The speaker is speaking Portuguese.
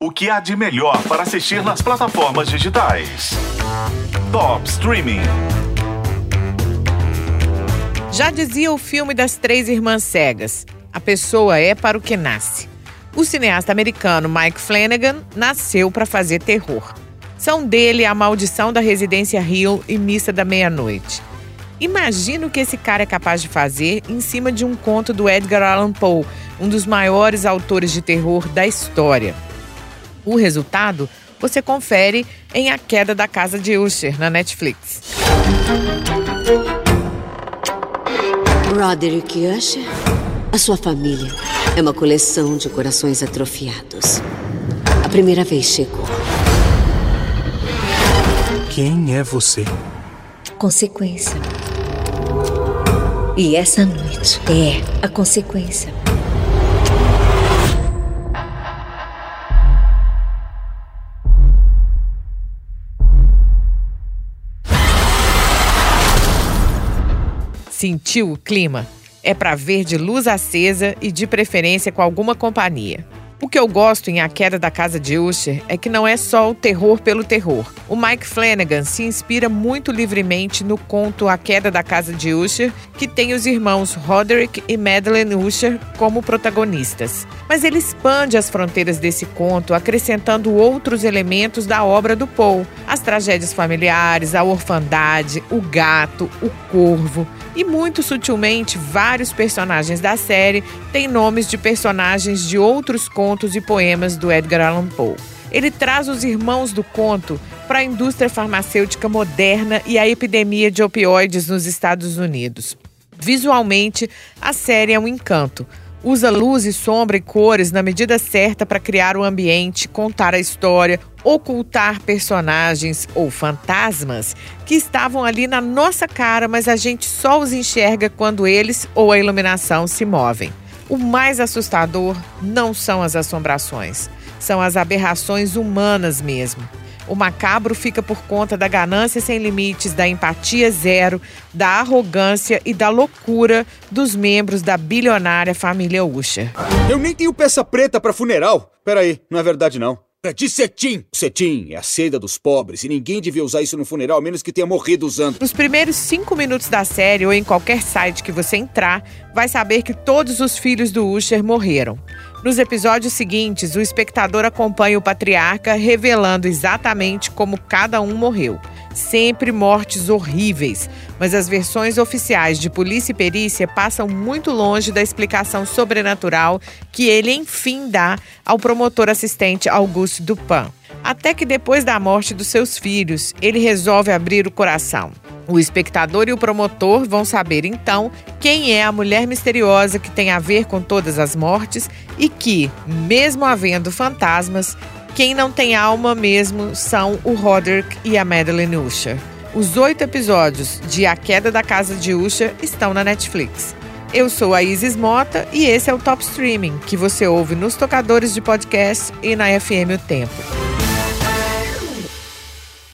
O que há de melhor para assistir nas plataformas digitais? Top Streaming. Já dizia o filme das três irmãs cegas: a pessoa é para o que nasce. O cineasta americano Mike Flanagan nasceu para fazer terror. São dele A Maldição da Residência Hill e Missa da Meia-Noite. Imagina o que esse cara é capaz de fazer em cima de um conto do Edgar Allan Poe, um dos maiores autores de terror da história. O resultado você confere em A Queda da Casa de Usher, na Netflix. Roderick Usher, a sua família é uma coleção de corações atrofiados. A primeira vez chegou. Quem é você? Consequência. E essa noite é a consequência. Sentiu o clima? É para ver de luz acesa e de preferência com alguma companhia. O que eu gosto em A Queda da Casa de Usher é que não é só o terror pelo terror. O Mike Flanagan se inspira muito livremente no conto A Queda da Casa de Usher, que tem os irmãos Roderick e Madeleine Usher como protagonistas. Mas ele expande as fronteiras desse conto, acrescentando outros elementos da obra do Poe: as tragédias familiares, a orfandade, o gato, o corvo. E muito sutilmente, vários personagens da série têm nomes de personagens de outros contos e poemas do Edgar Allan Poe. Ele traz os irmãos do conto para a indústria farmacêutica moderna e a epidemia de opioides nos Estados Unidos. Visualmente, a série é um encanto. Usa luz e sombra e cores na medida certa para criar o ambiente, contar a história, ocultar personagens ou fantasmas que estavam ali na nossa cara, mas a gente só os enxerga quando eles ou a iluminação se movem. O mais assustador não são as assombrações, são as aberrações humanas mesmo. O macabro fica por conta da ganância sem limites, da empatia zero, da arrogância e da loucura dos membros da bilionária família Usher. Eu nem tenho peça preta para funeral. Peraí, não é verdade não. É de cetim. Cetim é a seda dos pobres e ninguém devia usar isso no funeral, a menos que tenha morrido usando. Nos primeiros cinco minutos da série ou em qualquer site que você entrar, vai saber que todos os filhos do Usher morreram. Nos episódios seguintes, o espectador acompanha o patriarca revelando exatamente como cada um morreu. Sempre mortes horríveis, mas as versões oficiais de polícia e perícia passam muito longe da explicação sobrenatural que ele enfim dá ao promotor assistente Auguste Dupin. Até que depois da morte dos seus filhos, ele resolve abrir o coração. O espectador e o promotor vão saber então quem é a mulher misteriosa que tem a ver com todas as mortes e que, mesmo havendo fantasmas, quem não tem alma mesmo são o Roderick e a Madeleine Usher. Os oito episódios de A Queda da Casa de Usher estão na Netflix. Eu sou a Isis Mota e esse é o Top Streaming, que você ouve nos tocadores de podcast e na FM O Tempo.